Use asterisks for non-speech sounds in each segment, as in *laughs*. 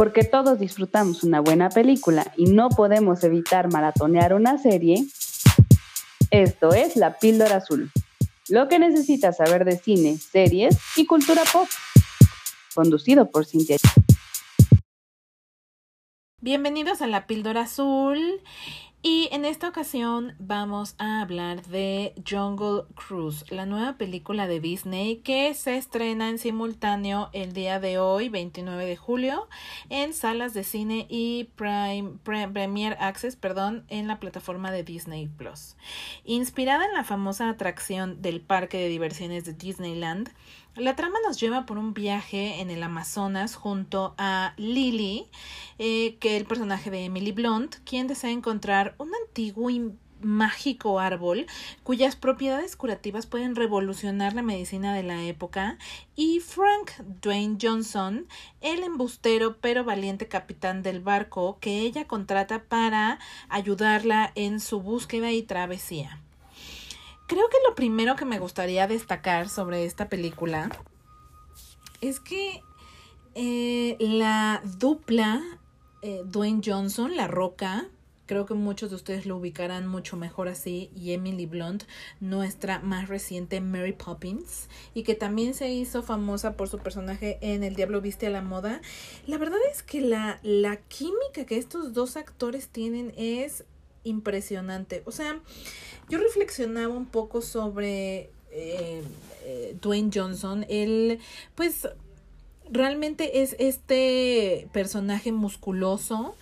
Porque todos disfrutamos una buena película y no podemos evitar maratonear una serie, esto es La Píldora Azul. Lo que necesitas saber de cine, series y cultura pop. Conducido por Cintia. Bienvenidos a La Píldora Azul. Y en esta ocasión vamos a hablar de Jungle Cruise, la nueva película de Disney que se estrena en simultáneo el día de hoy, 29 de julio, en salas de cine y Prime, Premier Access, perdón, en la plataforma de Disney Plus. Inspirada en la famosa atracción del parque de diversiones de Disneyland, la trama nos lleva por un viaje en el Amazonas junto a Lily, eh, que es el personaje de Emily Blunt, quien desea encontrar un antiguo y mágico árbol cuyas propiedades curativas pueden revolucionar la medicina de la época y Frank Dwayne Johnson, el embustero pero valiente capitán del barco que ella contrata para ayudarla en su búsqueda y travesía. Creo que lo primero que me gustaría destacar sobre esta película es que eh, la dupla eh, Dwayne Johnson, La Roca, creo que muchos de ustedes lo ubicarán mucho mejor así, y Emily Blunt, nuestra más reciente Mary Poppins, y que también se hizo famosa por su personaje en El Diablo Viste a la Moda. La verdad es que la, la química que estos dos actores tienen es impresionante. O sea, yo reflexionaba un poco sobre eh, eh, Dwayne Johnson. Él, pues, realmente es este personaje musculoso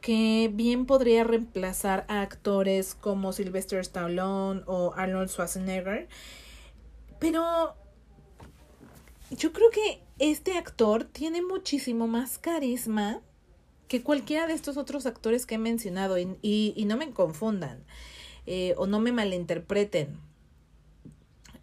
que bien podría reemplazar a actores como Sylvester Stallone o Arnold Schwarzenegger. Pero yo creo que este actor tiene muchísimo más carisma que cualquiera de estos otros actores que he mencionado y, y, no me confundan eh, o no me malinterpreten.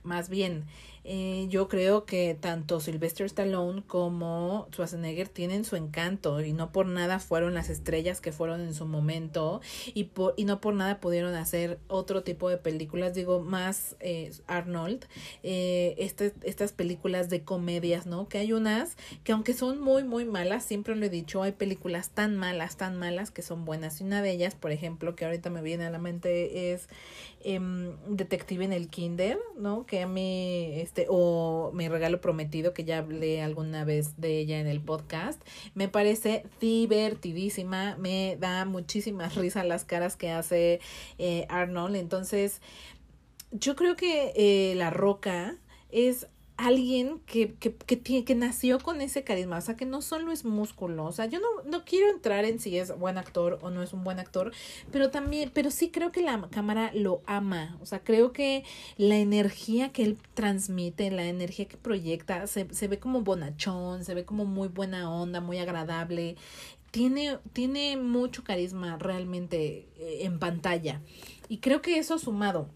Más bien, eh, yo creo que tanto Sylvester Stallone como Schwarzenegger tienen su encanto y no por nada fueron las estrellas que fueron en su momento y, por, y no por nada pudieron hacer otro tipo de películas, digo más eh, Arnold, eh, este, estas películas de comedias, ¿no? Que hay unas que aunque son muy, muy malas, siempre lo he dicho, hay películas tan malas, tan malas que son buenas y una de ellas, por ejemplo, que ahorita me viene a la mente es em, Detective en el Kinder, ¿no? Que a mí este, o Mi regalo prometido, que ya hablé alguna vez de ella en el podcast, me parece divertidísima, me da muchísima *laughs* risa las caras que hace eh, Arnold, entonces yo creo que eh, La Roca es alguien que, que, que, que nació con ese carisma, o sea, que no solo es músculo, o sea, yo no, no quiero entrar en si es buen actor o no es un buen actor, pero también, pero sí creo que la cámara lo ama, o sea, creo que la energía que él transmite, la energía que proyecta, se, se ve como bonachón, se ve como muy buena onda, muy agradable, tiene, tiene mucho carisma realmente eh, en pantalla. Y creo que eso sumado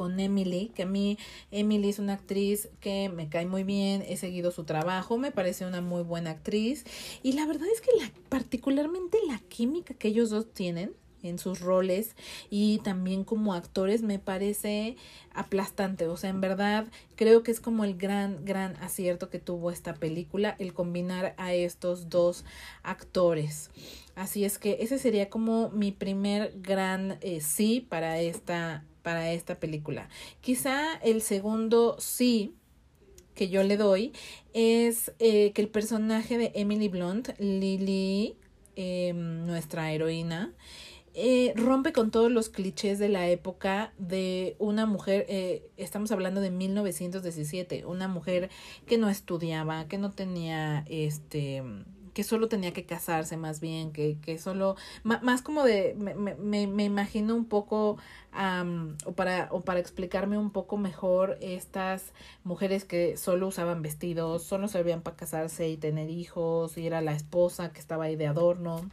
con Emily, que a mí Emily es una actriz que me cae muy bien, he seguido su trabajo, me parece una muy buena actriz y la verdad es que la, particularmente la química que ellos dos tienen en sus roles y también como actores me parece aplastante, o sea, en verdad creo que es como el gran, gran acierto que tuvo esta película, el combinar a estos dos actores. Así es que ese sería como mi primer gran eh, sí para esta para esta película. Quizá el segundo sí que yo le doy es eh, que el personaje de Emily Blunt, Lily, em, nuestra heroína, eh, rompe con todos los clichés de la época de una mujer, eh, estamos hablando de 1917, una mujer que no estudiaba, que no tenía este que solo tenía que casarse más bien, que, que solo, más como de, me, me, me imagino un poco, o, para, o para explicarme un poco mejor estas mujeres que solo usaban vestidos, solo servían para casarse y tener hijos, y era la esposa que estaba ahí de adorno.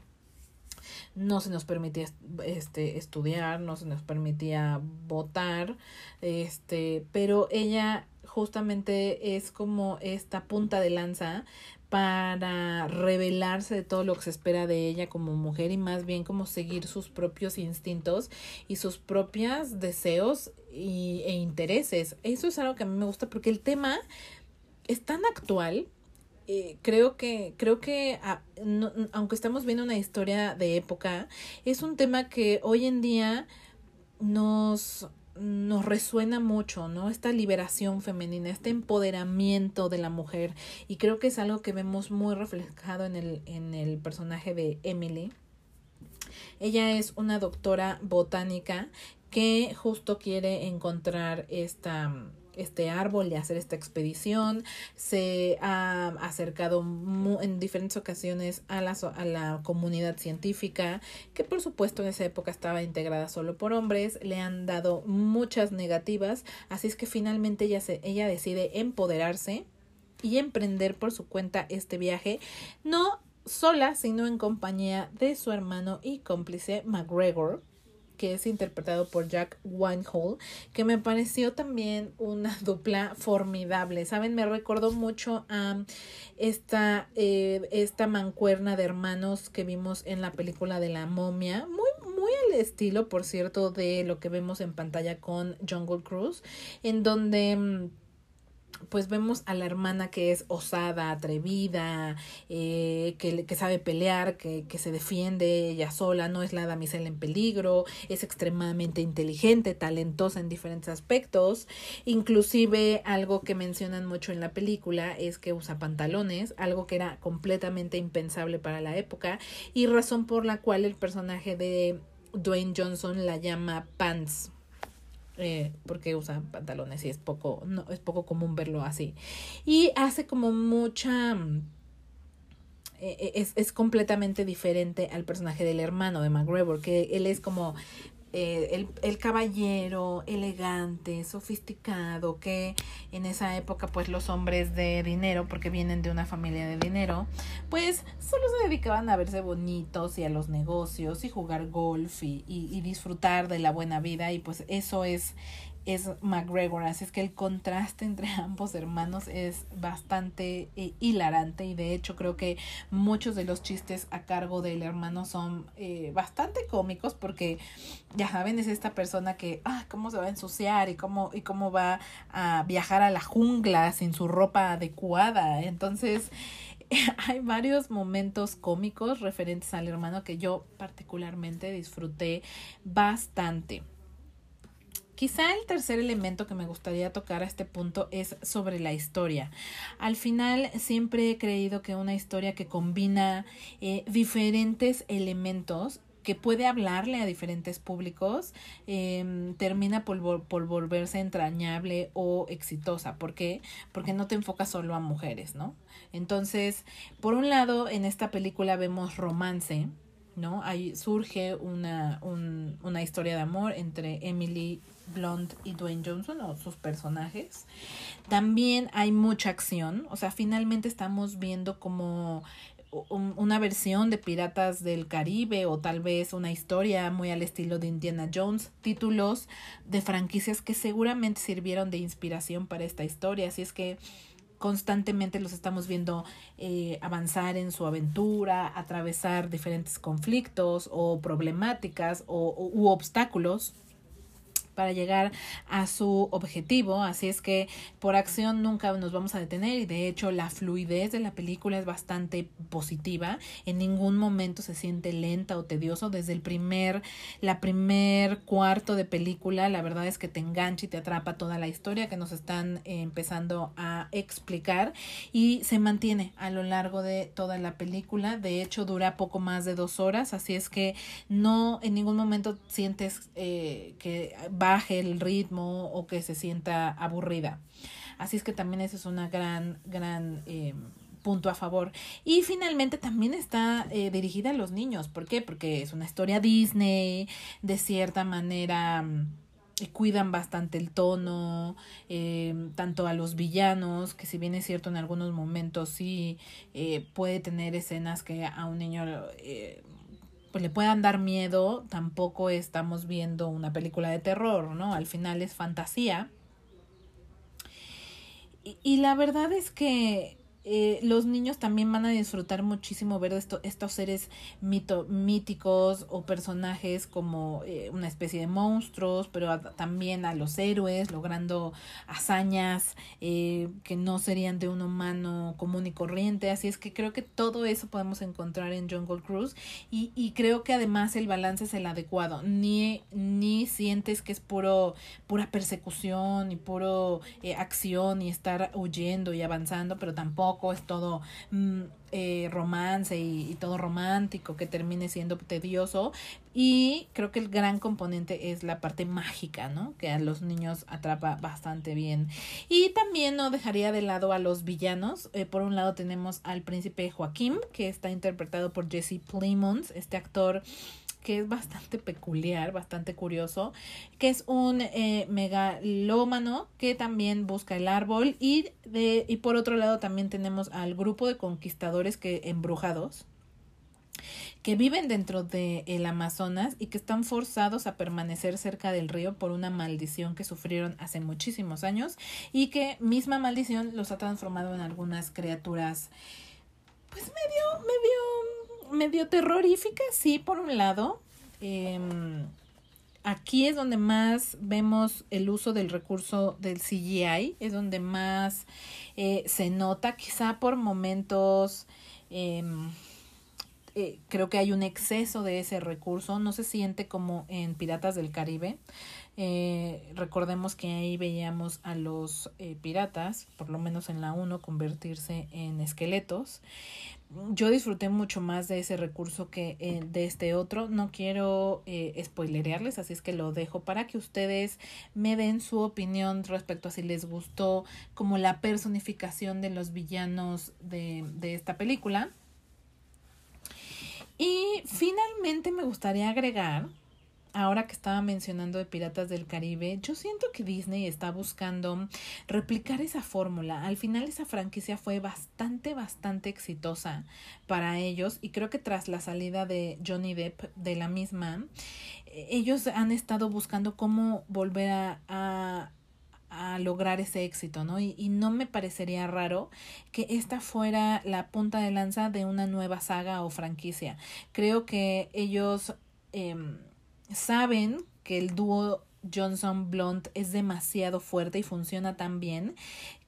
No se nos permitía este estudiar, no se nos permitía votar, este, pero ella justamente es como esta punta de lanza para revelarse de todo lo que se espera de ella como mujer y más bien como seguir sus propios instintos y sus propios deseos y, e intereses. Eso es algo que a mí me gusta porque el tema es tan actual eh, creo que, creo que ah, aunque estamos viendo una historia de época, es un tema que hoy en día nos, nos resuena mucho, ¿no? Esta liberación femenina, este empoderamiento de la mujer. Y creo que es algo que vemos muy reflejado en el, en el personaje de Emily. Ella es una doctora botánica que justo quiere encontrar esta este árbol y hacer esta expedición. Se ha acercado en diferentes ocasiones a la, comunidad científica, que por supuesto en esa época estaba integrada solo por hombres. Le han dado muchas negativas, así es que finalmente ella, decide empoderarse y emprender por su cuenta este viaje, no sola, sino en compañía de su hermano y cómplice McGregor, que es interpretado por Jack Winehall, que me pareció también una *laughs* dupla formidable. Saben, me recordó mucho a esta, eh, esta mancuerna de hermanos que vimos en la película de la momia, muy, muy al estilo, por cierto, de lo que vemos en pantalla con Jungle Cruise, en donde mm, pues vemos a la hermana que es osada, atrevida, eh, que, que, sabe pelear, que, que, se defiende ella sola, no es la damisela en peligro, es extremadamente inteligente, talentosa en diferentes aspectos. Inclusive algo que mencionan mucho en la película es que usa pantalones, algo que era completamente impensable para la época y razón por la cual el personaje de Dwayne Johnson la llama Pants eh, porque usa pantalones y es poco, no, es poco común verlo así. Y hace como mucha... Mm, eh, eh, es, es completamente diferente al personaje del hermano de McGregor, que él es como eh, el, el, caballero elegante, sofisticado, que en esa época pues los hombres de dinero, porque vienen de una familia de dinero, pues solo se dedicaban a verse bonitos y a los negocios y jugar golf y, y, y disfrutar de la buena vida y pues eso es es McGregor, así es que el contraste entre *laughs* ambos hermanos es bastante eh, hilarante y de hecho creo que muchos de los chistes a cargo del hermano son eh, bastante cómicos porque ya saben es esta persona que ah cómo se va a ensuciar y cómo y cómo va a viajar a la jungla sin su ropa adecuada entonces *laughs* hay varios momentos cómicos referentes al hermano que yo particularmente disfruté bastante. Quizá el tercer elemento que me gustaría tocar a este punto es sobre la historia. Al final siempre he creído que una historia que combina eh, diferentes elementos que puede hablarle a diferentes públicos, eh, termina por, por, volverse entrañable o exitosa. ¿Por qué? Porque no te enfocas solo a mujeres, ¿no? Entonces, por un lado, en esta película vemos romance, ¿no? Ahí surge una, un, una historia de amor entre Emily Blunt y Dwayne Johnson o sus personajes. También hay mucha acción, o sea, finalmente estamos viendo como una versión de Piratas del Caribe o tal vez una historia muy al estilo de Indiana Jones, títulos de franquicias que seguramente sirvieron de inspiración para esta historia, así es que constantemente los estamos viendo eh, avanzar en su aventura, atravesar diferentes conflictos o problemáticas o, u obstáculos para llegar a su objetivo. Así es que por acción nunca nos vamos a detener y de hecho la fluidez de la película es bastante positiva. En ningún momento se siente lenta o tedioso. Desde el primer, la primer cuarto de película, la verdad es que te engancha y te atrapa toda la historia que nos están empezando a explicar y se mantiene a lo largo de toda la película. De hecho, dura poco más de dos horas, así es que no en ningún momento sientes eh, que va el ritmo o que se sienta aburrida. Así es que también eso es una gran, gran eh, punto a favor. Y finalmente también está eh, dirigida a los niños. ¿Por qué? Porque es una historia Disney, de cierta manera mm, cuidan bastante el tono, eh, tanto a los villanos, que si bien es cierto en algunos momentos sí puede tener escenas que a un niño pues le puedan dar miedo, tampoco estamos viendo una película de terror, ¿no? Al final es fantasía. Y, la verdad es que eh, los niños también van a disfrutar muchísimo ver esto, estos seres mito, míticos o personajes como eh, una especie de monstruos, pero también a los héroes logrando hazañas eh, que no serían de un humano común y corriente. Así es que creo que todo eso podemos encontrar en Jungle Cruise y, y creo que además el balance es el adecuado. Ni, ni sientes que es puro, pura persecución y puro acción y estar huyendo y avanzando, pero tampoco es todo mm, eh, romance y, todo romántico que termine siendo tedioso. Y creo que el gran componente es la parte mágica, ¿no? Que a los niños atrapa bastante bien. Y también no dejaría de lado a los villanos. Eh, por un lado tenemos al príncipe Joaquín, que está interpretado por Jesse Plemons, este actor que es bastante peculiar, bastante curioso, que es un eh, megalómano que también busca el árbol y, de, y por otro lado también tenemos al grupo de conquistadores que embrujados que viven dentro del el Amazonas y que están forzados a permanecer cerca del río por una maldición que sufrieron hace muchísimos años y que misma maldición los ha transformado en algunas criaturas pues medio medio medio terrorífica, sí, por un lado. Em, aquí es donde más vemos el uso del recurso del CGI, es donde más eh, se nota, quizá por momentos. Em, eh, creo que hay un exceso de ese recurso, no se siente como en Piratas del Caribe. Eh, recordemos que ahí veíamos a los piratas, por lo menos en la 1, convertirse en esqueletos yo disfruté mucho más de ese recurso que eh, de este otro. No quiero eh, spoilerearles, así es que lo dejo para que ustedes me den su opinión respecto a si les gustó como la personificación de los villanos de, de esta película. Y finalmente me gustaría agregar ahora que estaba mencionando de Piratas del Caribe, yo siento que Disney está buscando replicar esa fórmula. Al final esa franquicia fue bastante, bastante exitosa para ellos y creo que tras la salida de Johnny Depp de la misma, ellos han estado buscando cómo volver a, lograr ese éxito, ¿no? Y, y, no me parecería raro que esta fuera la punta de lanza de una nueva saga o franquicia. Creo que ellos eh, saben que el dúo Johnson Blunt es demasiado fuerte y funciona tan bien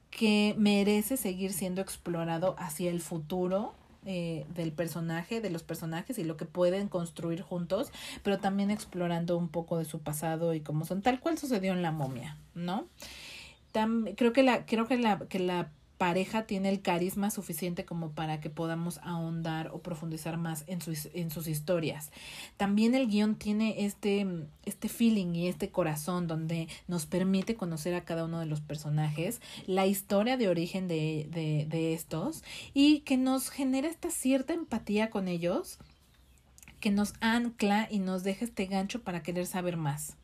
que merece seguir siendo explorado hacia el futuro eh, del personaje, de los personajes y lo que pueden construir juntos, pero también explorando un poco de su pasado y cómo son, tal cual sucedió en la momia, ¿no? creo que la, creo que la, que la pareja tiene el carisma suficiente como para que podamos ahondar o profundizar más en sus, en sus historias. También el guion tiene este, este feeling y este corazón donde nos permite conocer a cada uno de los personajes, la historia de origen de, de, de estos y que nos genera esta cierta empatía con ellos que nos ancla y nos deja este gancho para querer saber más.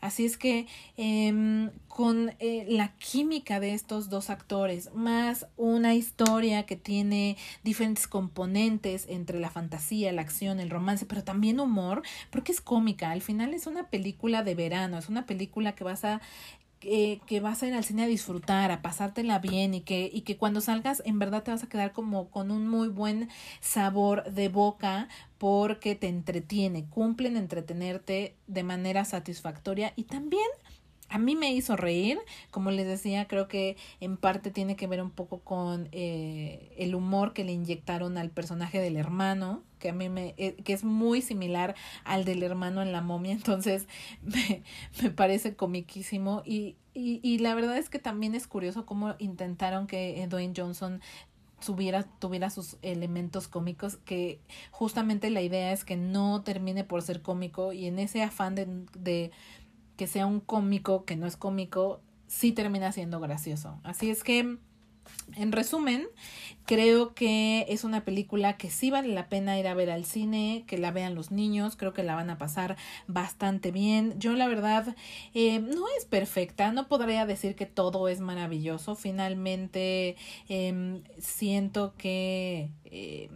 Así es que em, con eh, la química de estos dos actores, más una historia que tiene diferentes componentes entre la fantasía, la acción, el romance, pero también humor, porque es cómica. Al final es una película de verano, es una película que vas a que, que, vas a ir al cine a disfrutar, a pasártela bien y que, y que cuando salgas en verdad te vas a quedar como con un muy buen sabor de boca porque te entretiene, cumplen entretenerte de manera satisfactoria y también a mí me hizo reír, como les decía, creo que en parte tiene que ver un poco con eh, el humor que le inyectaron al personaje del hermano, que a mí me, eh, que es muy similar al del hermano en la momia, *laughs* entonces me, me parece comiquísimo y, y, y la verdad es que también es curioso cómo intentaron que Dwayne Johnson tuviera, tuviera sus elementos cómicos, que justamente la idea es que no termine por ser cómico y en ese afán de, de que sea un cómico que no es cómico, sí termina siendo gracioso. Así es que, en resumen, creo que es una película que sí vale la pena ir a ver al cine, que la vean los niños, creo que la van a pasar bastante bien. Yo la verdad eh, no es perfecta, no podría decir que todo es maravilloso. Finalmente eh, siento que... Eh,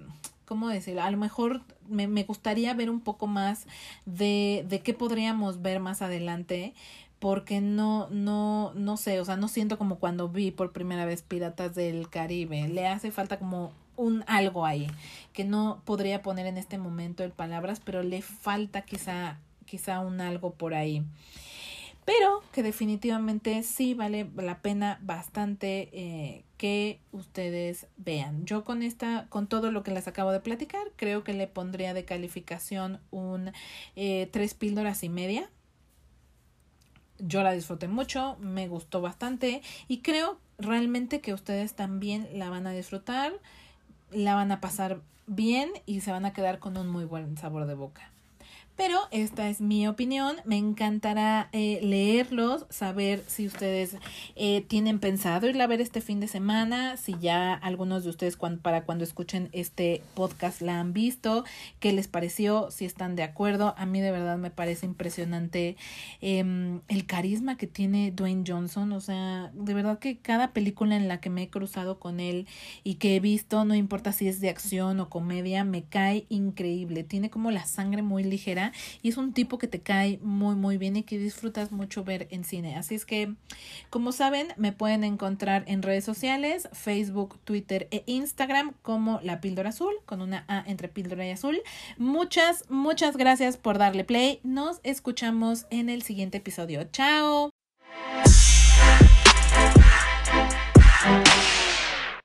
¿cómo decirlo? A lo mejor me, me gustaría ver un poco más de, de qué podríamos ver más adelante, porque no, no, no sé, o sea, no siento como cuando vi por primera vez Piratas del Caribe. Le hace falta como un algo ahí que no podría poner en este momento en palabras, pero le falta quizá, quizá un algo por ahí pero que definitivamente sí vale la pena bastante eh, que ustedes vean. Yo con esta, con todo lo que les acabo de platicar, creo que le pondría de calificación un eh, tres píldoras y media. Yo la disfruté mucho, me gustó bastante y creo realmente que ustedes también la van a disfrutar, la van a pasar bien y se van a quedar con un muy buen sabor de boca. Pero esta es mi opinión. Me encantará eh, leerlos, saber si ustedes eh, tienen pensado irla a ver este fin de semana, si ya algunos de ustedes para cuando escuchen este podcast la han visto, qué les pareció, si están de acuerdo. A mí de verdad me parece impresionante em, el carisma que tiene Dwayne Johnson. O sea, de verdad que cada película en la que me he cruzado con él y que he visto, no importa si es de acción o comedia, me cae increíble. Tiene como la sangre muy ligera y es un tipo que te cae muy muy bien y que disfrutas mucho ver en cine. Así es que, como saben, me pueden encontrar en redes sociales, Facebook, Twitter e Instagram como La Píldora Azul, con una A entre píldora y azul. Muchas, muchas gracias por darle play. Nos escuchamos en el siguiente episodio. Chao.